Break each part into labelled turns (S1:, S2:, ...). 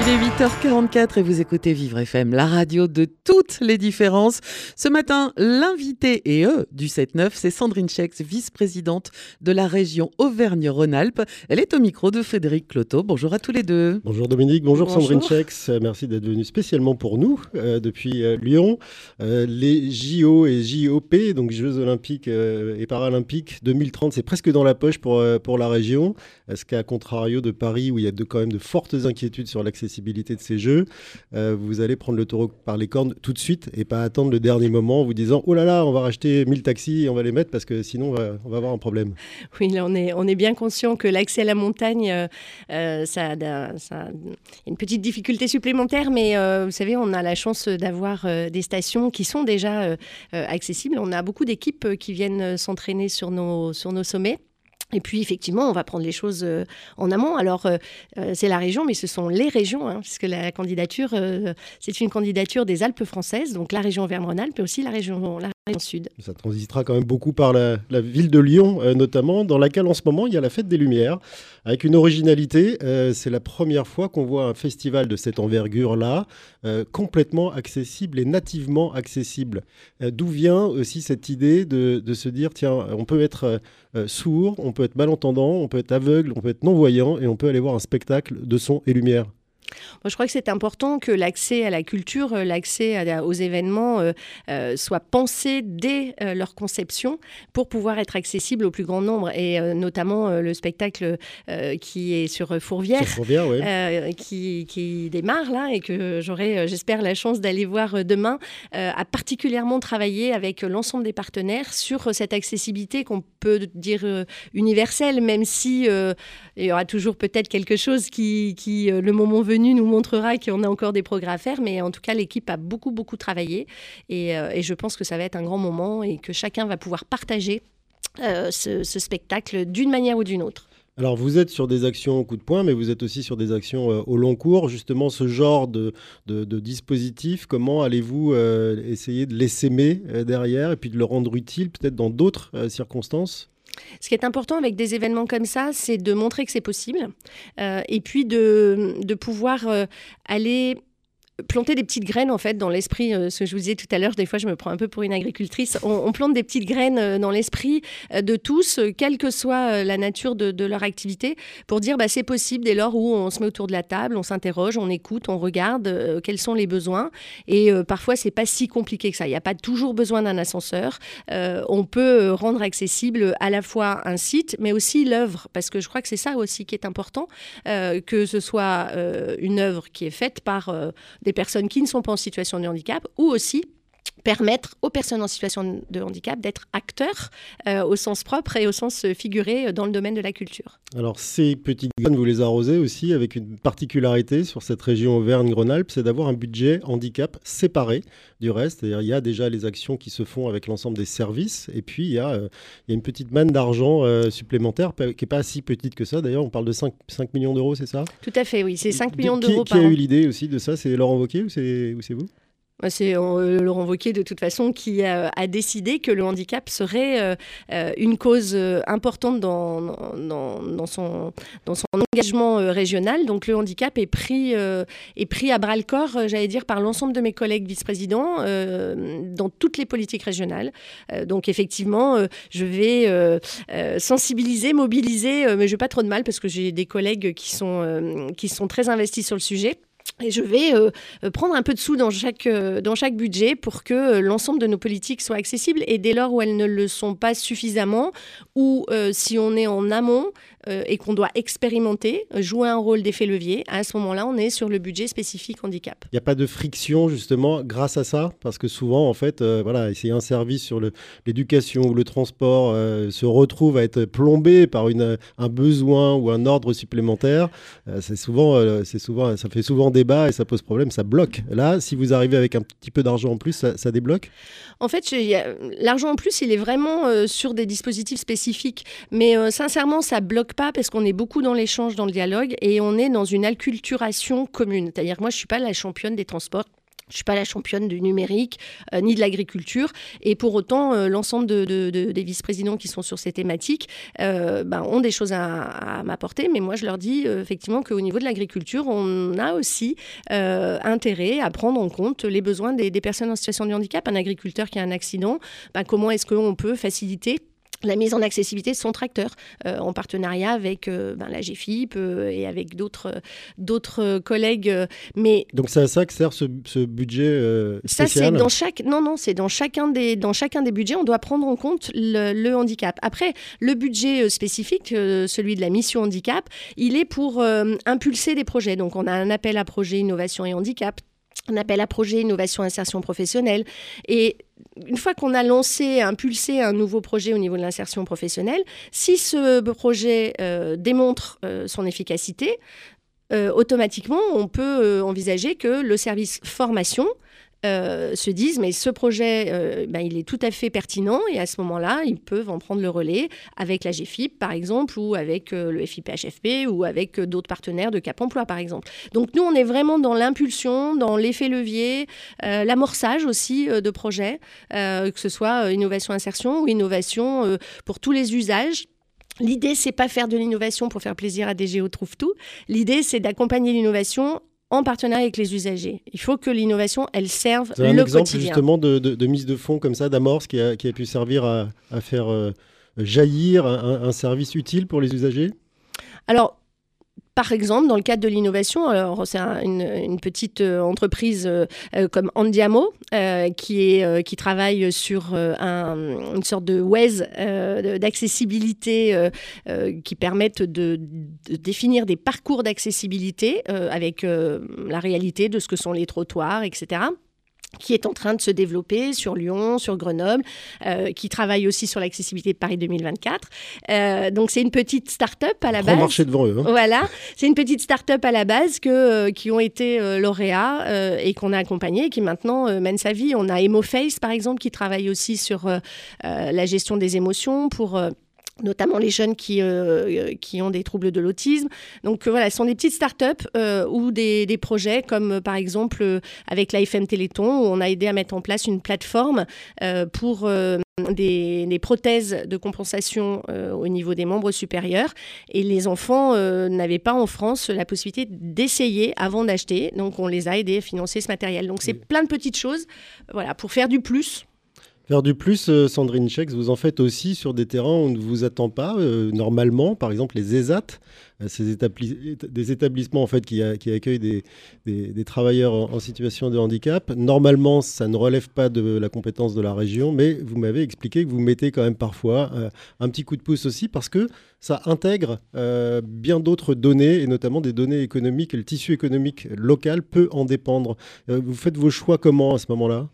S1: Il est 8h44 et vous écoutez Vivre FM, la radio de toutes les différences. Ce matin, l'invité et eux du 7-9, c'est Sandrine Chex, vice-présidente de la région Auvergne-Rhône-Alpes. Elle est au micro de Frédéric Cloteau. Bonjour à tous les deux.
S2: Bonjour Dominique, bonjour,
S1: Bonjour.
S2: Sandrine Chex. Euh, Merci d'être venu spécialement pour nous euh, depuis euh, Lyon. Euh, les JO et JOP, donc Jeux Olympiques euh, et Paralympiques 2030, c'est presque dans la poche pour, euh, pour la région. Ce qu'à contrario de Paris, où il y a de, quand même de fortes inquiétudes sur l'accessibilité de ces Jeux, euh, vous allez prendre le taureau par les cornes tout de suite et pas attendre le dernier moment en vous disant Oh là là, on va racheter 1000 taxis et on va les mettre parce que sinon on va, avoir un problème.
S3: Oui, là, on est, bien conscient que l'accès à la montagne, euh, euh, ça, a une petite difficulté supplémentaire, mais vous savez, on a la chance d'avoir des stations qui sont déjà accessibles. On a beaucoup d'équipes qui viennent s'entraîner sur nos sommets. Et puis effectivement, on va prendre les choses euh, en amont. Alors euh, euh, c'est la région, mais ce sont les régions, hein, puisque la candidature, c'est une candidature des Alpes françaises, donc la région Auvergne-Rhône-Alpes, et aussi la région
S2: Ça transitera quand même beaucoup par la, ville de Lyon, euh, notamment, dans laquelle en ce moment il y a la fête des Lumières, avec une originalité. euh, c'est la première fois qu'on voit un festival de cette envergure-là, euh, complètement accessible et nativement accessible. D'où vient aussi cette idée de, de se dire, tiens, on peut être sourd, on peut être malentendant, on peut être aveugle, on peut être non-voyant, et on peut aller voir un spectacle de son et lumière?
S3: Moi, je crois que c'est important que l'accès à la culture, euh, l'accès aux événements euh, euh, soit pensé dès euh, leur conception pour pouvoir être accessible au plus grand nombre. Et euh, notamment le spectacle qui est sur Fourvière.
S2: Sur Fourvière, ouais.
S3: qui, qui démarre là et que j'aurai, j'espère, la chance d'aller voir demain, a particulièrement travaillé avec l'ensemble des partenaires sur cette accessibilité qu'on peut dire universelle, même si il y aura toujours peut-être quelque chose qui, qui, le moment venu, nous montrera qu'on a encore des progrès à faire. Mais en tout cas, l'équipe a beaucoup, beaucoup travaillé. Et, euh, je pense que ça va être un grand moment et que chacun va pouvoir partager euh, ce, spectacle d'une manière ou d'une autre.
S2: Alors vous êtes sur des actions au coup de poing, mais vous êtes aussi sur des actions euh, au long cours. Justement, ce genre de, dispositif, comment allez-vous essayer de l'essaimer euh, derrière et puis de le rendre utile peut-être dans d'autres circonstances?
S3: Ce qui est important avec des événements comme ça, c'est de montrer que c'est possible euh, et puis de, de pouvoir euh, aller planter des petites graines en fait dans l'esprit euh, ce que je vous disais tout à l'heure des fois je me prends un peu pour une agricultrice. On, plante des petites graines euh, dans l'esprit euh, de tous quelle que soit la nature de, leur activité pour dire bah, c'est possible dès lors où on se met autour de la table on s'interroge on écoute on regarde quels sont les besoins. Et parfois c'est pas si compliqué que ça. Il n'y a pas toujours besoin d'un ascenseur. On peut rendre accessible à la fois un site, mais aussi l'œuvre, parce que je crois que c'est ça aussi qui est important, que ce soit une œuvre qui est faite par euh, des personnes qui ne sont pas en situation de handicap, ou aussi permettre aux personnes en situation de handicap d'être acteurs euh, au sens propre et au sens figuré euh, dans le domaine de la culture.
S2: Alors ces petites graines, vous les arrosez aussi avec une particularité sur cette région Auvergne-Rhône-Alpes, c'est d'avoir un budget handicap séparé du reste. C'est-à-dire il y a déjà les actions qui se font avec l'ensemble des services, et puis il y a, euh, il y a une petite manne d'argent euh, supplémentaire qui n'est pas si petite que ça. D'ailleurs, on parle de 5, 5 millions d'euros, c'est ça?
S3: Tout à fait, oui, c'est 5
S2: Qui-
S3: millions d'euros
S2: Qui a eu l'idée aussi de ça? C'est Laurent Wauquiez ou c'est ou c'est vous?
S3: C'est euh, Laurent Wauquiez, de toute façon, qui euh, a décidé que le handicap serait euh, une cause importante dans, son, engagement régional. Donc le handicap est pris, à bras-le-corps, euh, j'allais dire, par l'ensemble de mes collègues vice-présidents dans toutes les politiques régionales. Donc effectivement, je vais sensibiliser, mobiliser, mais je n'ai pas trop de mal parce que j'ai des collègues qui sont très investis sur le sujet. Et je vais euh, euh, prendre un peu de sous dans chaque, euh, dans chaque budget pour que l'ensemble de nos politiques soient accessibles. Et dès lors où elles ne le sont pas suffisamment, ou si on est en amont euh, et qu'on doit expérimenter, jouer un rôle d'effet levier, à ce moment-là, on est sur le budget spécifique handicap.
S2: Il n'y a pas de friction justement grâce à ça? Parce que souvent, en fait, euh, voilà, si un service sur l'éducation ou le transport euh, se retrouve à être plombé par une, un besoin ou un ordre supplémentaire, euh, c'est souvent, c'est souvent, ça fait souvent débat et ça pose problème, ça bloque. Là, si vous arrivez avec un petit peu d'argent en plus, ça, ça débloque?
S3: En fait, l'argent en plus, il est vraiment sur des dispositifs spécifiques. Mais sincèrement, ça bloque pas parce qu'on est beaucoup dans l'échange, dans le dialogue et on est dans une acculturation commune. C'est-à-dire moi, je suis pas la championne des transports. Je suis pas la championne du numérique euh, ni de l'agriculture. Et pour autant, euh, l'ensemble de, de- de- des vice-présidents qui sont sur ces thématiques euh, ben, ont des choses à, m'apporter. Mais moi, je leur dis effectivement qu'au niveau de l'agriculture, on a aussi intérêt à prendre en compte les besoins des, des personnes en situation de handicap. Un agriculteur qui a un accident, ben, comment est-ce qu'on peut faciliter la mise en accessibilité de son tracteur euh, en partenariat avec euh, ben, la GFIP euh, et avec d'autres d'autres euh, collègues. mais
S2: Donc c'est à ça que sert ce, ce budget euh,
S3: ça, c'est
S2: spécial
S3: dans chaque. Non, non, c'est dans chacun des dans chacun des budgets, on doit prendre en compte le, le handicap. Après, le budget spécifique, celui de la mission handicap, il est pour impulser des projets. Donc, on a un appel à projet innovation et handicap. Un appel à projet innovation insertion professionnelle. Et une fois qu'on a lancé, impulsé un nouveau projet au niveau de l'insertion professionnelle, si ce projet euh, démontre euh, son efficacité, euh, automatiquement, on peut envisager que le service formation euh, se disent mais ce projet euh, ben, il est tout à fait pertinent et à ce moment-là ils peuvent en prendre le relais avec la GFIP par exemple ou avec euh, le FIPHFP ou avec euh, d'autres partenaires de Cap Emploi par exemple. Donc nous on est vraiment dans l'impulsion, dans l'effet levier, l'amorçage aussi de projets, que ce soit innovation insertion ou innovation pour tous les usages. L'idée, c'est pas faire de l'innovation pour faire plaisir à DGO Trouve Tout. L'idée, c'est d'accompagner l'innovation en partenariat avec les usagers. Il faut que l'innovation, elle serve
S2: C'est un
S3: le
S2: exemple
S3: quotidien.
S2: justement de, de- de mise de fonds comme ça, d'amorce qui a, qui a pu servir à, à faire euh, jaillir un, un service utile pour les usagers?
S3: Alors, par exemple, dans le cadre de l'innovation, alors c'est un- une, petite euh, entreprise euh, euh, comme Andiamo qui, travaille sur un- une sorte de Waze d'accessibilité qui permettent de, de définir des parcours d'accessibilité avec la réalité de ce que sont les trottoirs, etc qui est en train de se développer sur Lyon, sur Grenoble, euh, qui travaille aussi sur l'accessibilité de Paris 2024. Euh, donc c'est une petite start-up à la
S2: Grand
S3: base.
S2: marché devant eux. hein.
S3: Voilà, c'est une petite start-up à la base que, euh, qui ont été euh, lauréats euh, et qu'on a accompagné et qui maintenant euh, mène sa vie. On a EmoFace, par exemple, qui travaille aussi sur la gestion des émotions pour... euh, notamment les jeunes qui, euh, qui ont des troubles de l'autisme. Donc euh, voilà, ce sont des petites startups euh, ou des, des projets comme euh, par exemple euh, avec l'AFM Téléthon où on a aidé à mettre en place une plateforme euh, pour euh, des, des prothèses de compensation euh, au niveau des membres supérieurs. Et les enfants euh, n'avaient pas en France la possibilité d'essayer avant d'acheter. Donc on les a aidés à financer ce matériel. Donc c'est plein de petites choses voilà, pour faire du plus.
S2: Faire du plus, euh, Sandrine Chex, vous en faites aussi sur des terrains où on ne vous attend pas, euh, normalement, par exemple les ESAT, euh, ces des établissements en fait, qui, accueillent des, travailleurs en, situation de handicap. Normalement, ça ne relève pas de la compétence de la région, mais vous m'avez expliqué que vous mettez quand même parfois euh, un petit coup de pouce aussi parce que ça intègre euh, bien d'autres données, et notamment des données économiques, le tissu économique local peut en dépendre. Euh, vous faites vos choix comment à ce moment-là?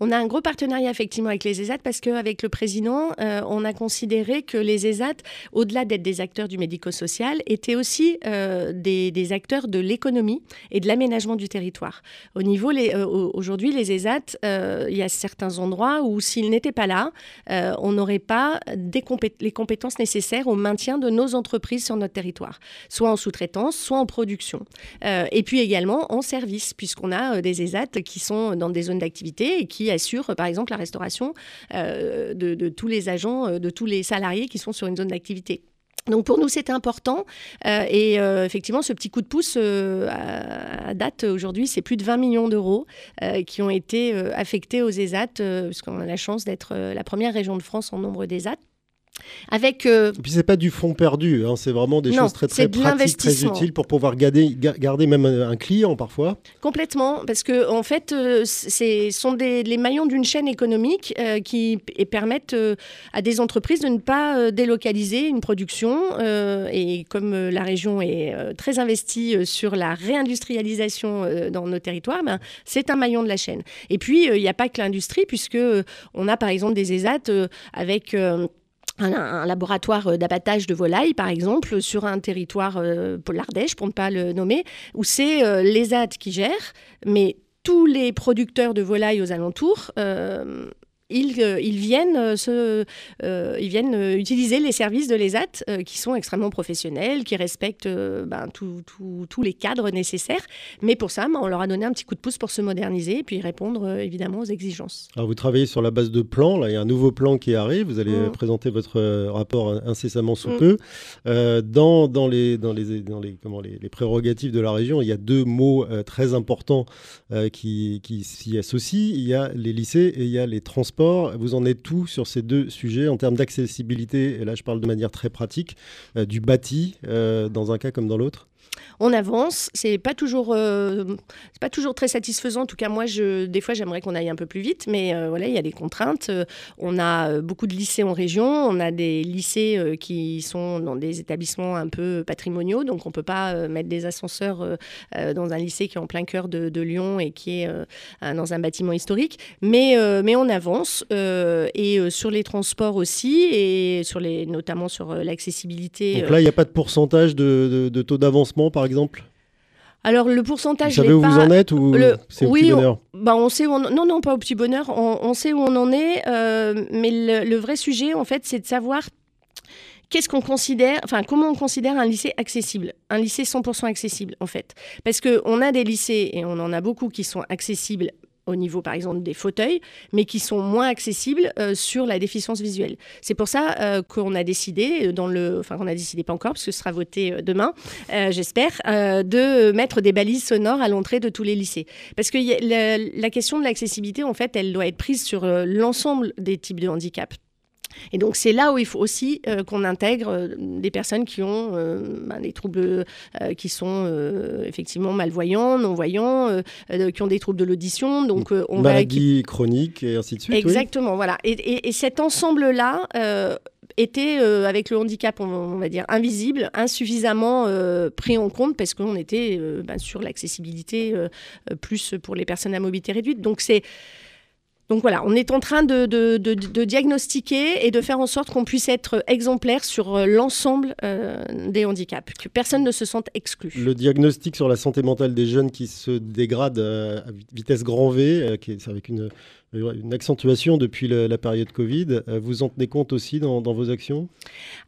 S3: On a un gros partenariat effectivement avec les ESAT parce qu'avec le président, on a considéré que les ESAT, au-delà d'être des acteurs du médico-social, étaient aussi euh, des, des acteurs de l'économie et de l'aménagement du territoire. Au niveau, euh, au- aujourd'hui, les ESAT, euh, il y a certains endroits où s'ils n'étaient pas là, on n'aurait pas les compétences nécessaires au maintien de nos entreprises sur notre territoire, soit en sous-traitance, soit en production. Et puis également en service, puisqu'on a des ESAT qui sont dans des zones d'activité et qui assurent, par exemple, la restauration de, tous les agents, de tous les salariés qui sont sur une zone d'activité. Donc pour nous, c'était important. Euh, et euh, effectivement, ce petit coup de pouce, euh, à, date, aujourd'hui, c'est plus de 20 millions d'euros qui ont été affectés aux ESAT, puisqu'on a la chance d'être la première région de France en nombre d'ESAT. Avec euh,
S2: Et puis c'est pas du fond perdu, hein, c'est vraiment des
S3: Non,
S2: choses très très pratiques, très utiles pour pouvoir garder, ga- garder même un, client parfois.
S3: Complètement, parce que en fait, euh, c'est sont des, les maillons d'une chaîne économique euh, qui permettent euh, à des entreprises de ne pas délocaliser une production. et comme la région est très investie sur la réindustrialisation dans nos territoires, ben, c'est un maillon de la chaîne. Et puis, il n'y a pas que l'industrie, puisque on a par exemple des ESAT avec un, laboratoire euh, d'abattage de volailles, par exemple, sur un territoire, euh, pour l'Ardèche, pour ne pas le nommer, où c'est euh, l'ESAT qui gère, mais tous les producteurs de volailles aux alentours euh, ils, ils viennent, se, ils viennent utiliser les services de l'ESAT qui sont extrêmement professionnels, qui respectent ben, tous les cadres nécessaires. Mais pour ça, ben, on leur a donné un petit coup de pouce pour se moderniser et puis répondre évidemment aux exigences.
S2: Alors vous travaillez sur la base de plans, là il y a un nouveau plan qui arrive, vous allez mm. présenter votre rapport incessamment sous peu. dans, dans, les, dans, les, dans les, comment, les, les, prérogatives de la région, il y a deux mots très importants qui, qui s'y associent. Il y a les lycées et il y a les transports. Vous en êtes tout sur ces deux sujets en termes d'accessibilité, et là je parle de manière très pratique, euh, du bâti euh, dans un cas comme dans l'autre?
S3: On avance. C'est pas toujours, euh, c'est pas toujours très satisfaisant. En tout cas, moi, je, des fois, j'aimerais qu'on aille un peu plus vite, mais euh, voilà, il y a des contraintes. Euh, on a beaucoup de lycées en région. On a des lycées qui sont dans des établissements un peu patrimoniaux, donc on peut pas mettre des ascenseurs dans un lycée qui est en plein cœur de, Lyon et qui est dans un bâtiment historique. Mais, mais on avance et sur les transports aussi et sur les, notamment sur l'accessibilité.
S2: Donc là, il n'y a pas de pourcentage de taux d'avancement, par exemple exemple
S3: alors le pourcentage.
S2: Vous savez où vous en êtes ou c'est au petit bonheur
S3: on, bah, on sait où on... Non, non, pas au petit bonheur. On, sait où on en est. Euh, mais le, vrai sujet, en fait, c'est de savoir qu'est-ce qu'on considère, enfin comment on considère un lycée accessible, un lycée 100% accessible en fait. Parce qu'on a des lycées, et on en a beaucoup qui sont accessibles au niveau par exemple des fauteuils, mais qui sont moins accessibles euh, sur la déficience visuelle. C'est pour ça euh, qu'on a décidé, euh, dans le, enfin on a décidé pas encore parce que ce sera voté demain, j'espère, de mettre des balises sonores à l'entrée de tous les lycées. Parce que la, la question de l'accessibilité, en fait, elle doit être prise sur l'ensemble des types de handicap. Et donc c'est là où il faut aussi euh, qu'on intègre euh, des personnes qui ont euh, ben, des troubles qui sont effectivement malvoyants, non-voyants, qui ont des troubles de l'audition. Donc
S2: on maladie chronique et ainsi de suite.
S3: Exactement, voilà. Et, et, cet ensemble-là était avec le handicap, on, va dire, invisible, insuffisamment pris en compte parce qu'on était ben, sur l'accessibilité plus pour les personnes à mobilité réduite. Donc c'est donc voilà, on est en train de, diagnostiquer et de faire en sorte qu'on puisse être exemplaire sur euh, l'ensemble euh, des handicaps, que personne ne se sente exclu.
S2: Le diagnostic sur la santé mentale des jeunes qui se dégradent à vitesse grand V, avec une une accentuation depuis la, période Covid. Euh, vous en tenez compte aussi dans, vos actions?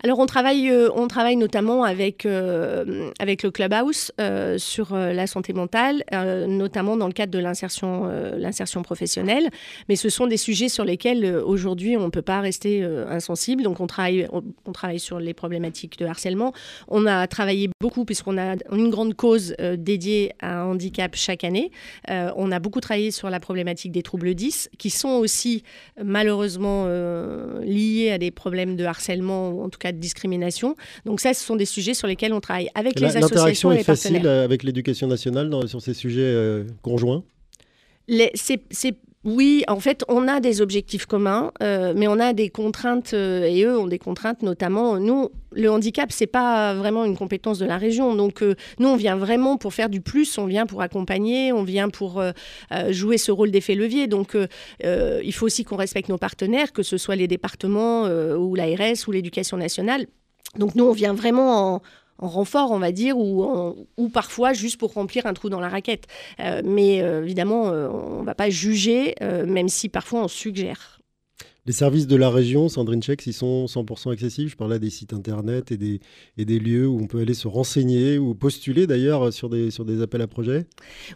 S3: Alors on travaille, euh, on travaille notamment avec, euh, avec le Clubhouse sur la santé mentale, notamment dans le cadre de l'insertion, l'insertion professionnelle. Mais ce sont des sujets sur lesquels aujourd'hui on ne peut pas rester insensible. Donc on travaille, on, travaille sur les problématiques de harcèlement. On a travaillé beaucoup puisqu'on a une grande cause dédiée à un handicap chaque année. on a beaucoup travaillé sur la problématique des troubles 10 qui sont aussi malheureusement euh, liés à des problèmes de harcèlement ou en tout cas de discrimination. Donc ça, ce sont des sujets sur lesquels on travaille avec les associations et les
S2: partenaires. L'interaction est facile avec l'éducation nationale sur ces sujets euh, conjoints?
S3: C'est oui, en fait, on a des objectifs communs, euh, mais on a des contraintes, euh, et eux ont des contraintes, notamment, nous, le handicap, c'est pas vraiment une compétence de la région. Donc, euh, nous, on vient vraiment pour faire du plus, on vient pour accompagner, on vient pour jouer ce rôle d'effet levier. Donc, il faut aussi qu'on respecte nos partenaires, que ce soit les départements ou l'ARS ou l'éducation nationale. Donc nous, on vient vraiment en, en renfort, on va dire, ou, parfois juste pour remplir un trou dans la raquette. Euh, mais euh, évidemment, euh, on ne va pas juger, même si parfois on suggère.
S2: Les services de la région, Sandrine Chex, ils sont 100% accessibles. Je parlais des sites internet et des, et des lieux où on peut aller se renseigner ou postuler d'ailleurs sur des, sur des appels à projets.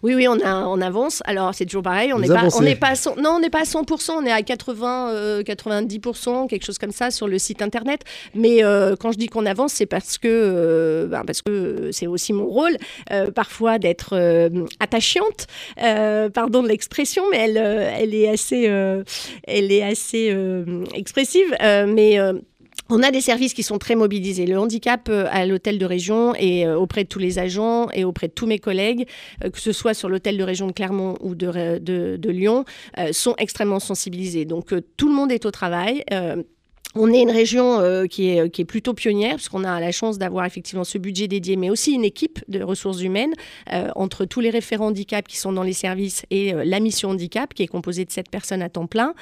S3: Oui, oui, on, a, on avance. Alors c'est toujours pareil. On n'est pas, on pas, à non, on n'est pas à 100%. On est à 80, 90%, euh, quelque chose comme ça sur le site internet. Mais euh, quand je dis qu'on avance, c'est parce que euh, ben, parce que c'est aussi mon rôle parfois d'être attachante. pardon de l'expression, mais elle, elle est assez, elle est assez euh, expressive, euh, mais euh, on a des services qui sont très mobilisés. Le handicap à l'hôtel de région et auprès de tous les agents et auprès de tous mes collègues, que ce soit sur l'hôtel de région de Clermont ou de, de, Lyon, sont extrêmement sensibilisés. Donc tout le monde est au travail. On est une région euh, qui, est, qui est plutôt pionnière, puisqu'on a la chance d'avoir effectivement ce budget dédié, mais aussi une équipe de ressources humaines euh, entre tous les référents handicap qui sont dans les services et euh, la mission handicap, qui est composée de sept personnes à temps plein.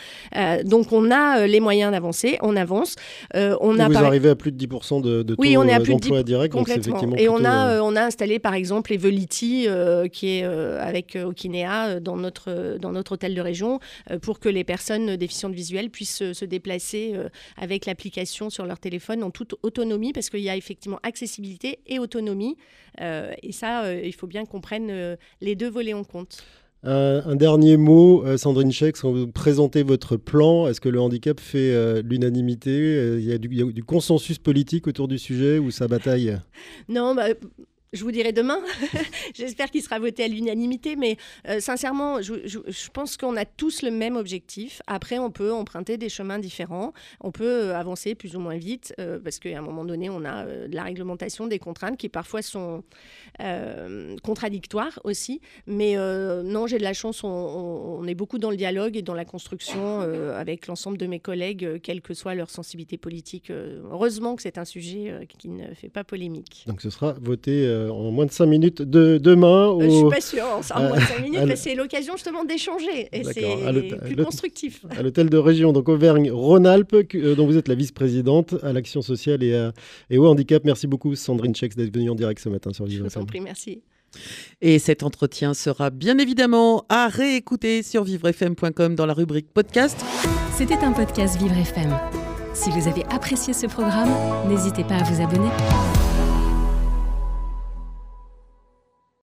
S3: donc on a les moyens d'avancer, on avance.
S2: on a vous arrivez à plus de 10% de, de taux
S3: oui, on est à plus
S2: d'emploi
S3: de
S2: direct.
S3: Complètement. et on, a, on a installé par exemple Evolity, qui est avec Okinea dans notre, dans notre hôtel de région, pour que les personnes déficientes visuelles puissent se déplacer avec l'application sur leur téléphone en toute autonomie, parce qu'il y a effectivement accessibilité et autonomie. Euh, et ça, euh, il faut bien qu'on prenne euh, les deux volets en compte.
S2: Un, dernier mot, Sandrine Chex, quand vous présentez votre plan, est-ce que le handicap fait l'unanimité? Il, y a du consensus politique autour du sujet ou ça bataille?
S3: Non, bah, je vous dirai demain. J'espère qu'il sera voté à l'unanimité, mais euh, sincèrement, je, pense qu'on a tous le même objectif. Après, on peut emprunter des chemins différents, on peut euh, avancer plus ou moins vite, euh, parce qu'à un moment donné, on a de la réglementation, des contraintes qui parfois sont contradictoires aussi. Mais non, j'ai de la chance, on, est beaucoup dans le dialogue et dans la construction avec l'ensemble de mes collègues, quelle que soit leur sensibilité politique. heureusement que c'est un sujet qui ne fait pas polémique.
S2: Donc ce sera voté euh, en moins de 5 minutes de, demain
S3: au... Je suis pas sûre, en moins de 5 minutes, mais c'est l'occasion justement d'échanger et c'est plus constructif.
S2: À l'hôtel de région, donc Auvergne-Rhône-Alpes, euh, dont vous êtes la vice-présidente à l'action sociale et, et, au handicap. Merci beaucoup Sandrine Chex d'être venue en direct ce matin sur Vivre
S3: Je vous en prie, merci.
S1: Et cet entretien sera bien évidemment à réécouter sur vivrefm.com dans la rubrique podcast.
S4: C'était un podcast Vivre FM. Si vous avez apprécié ce programme, n'hésitez pas à vous abonner.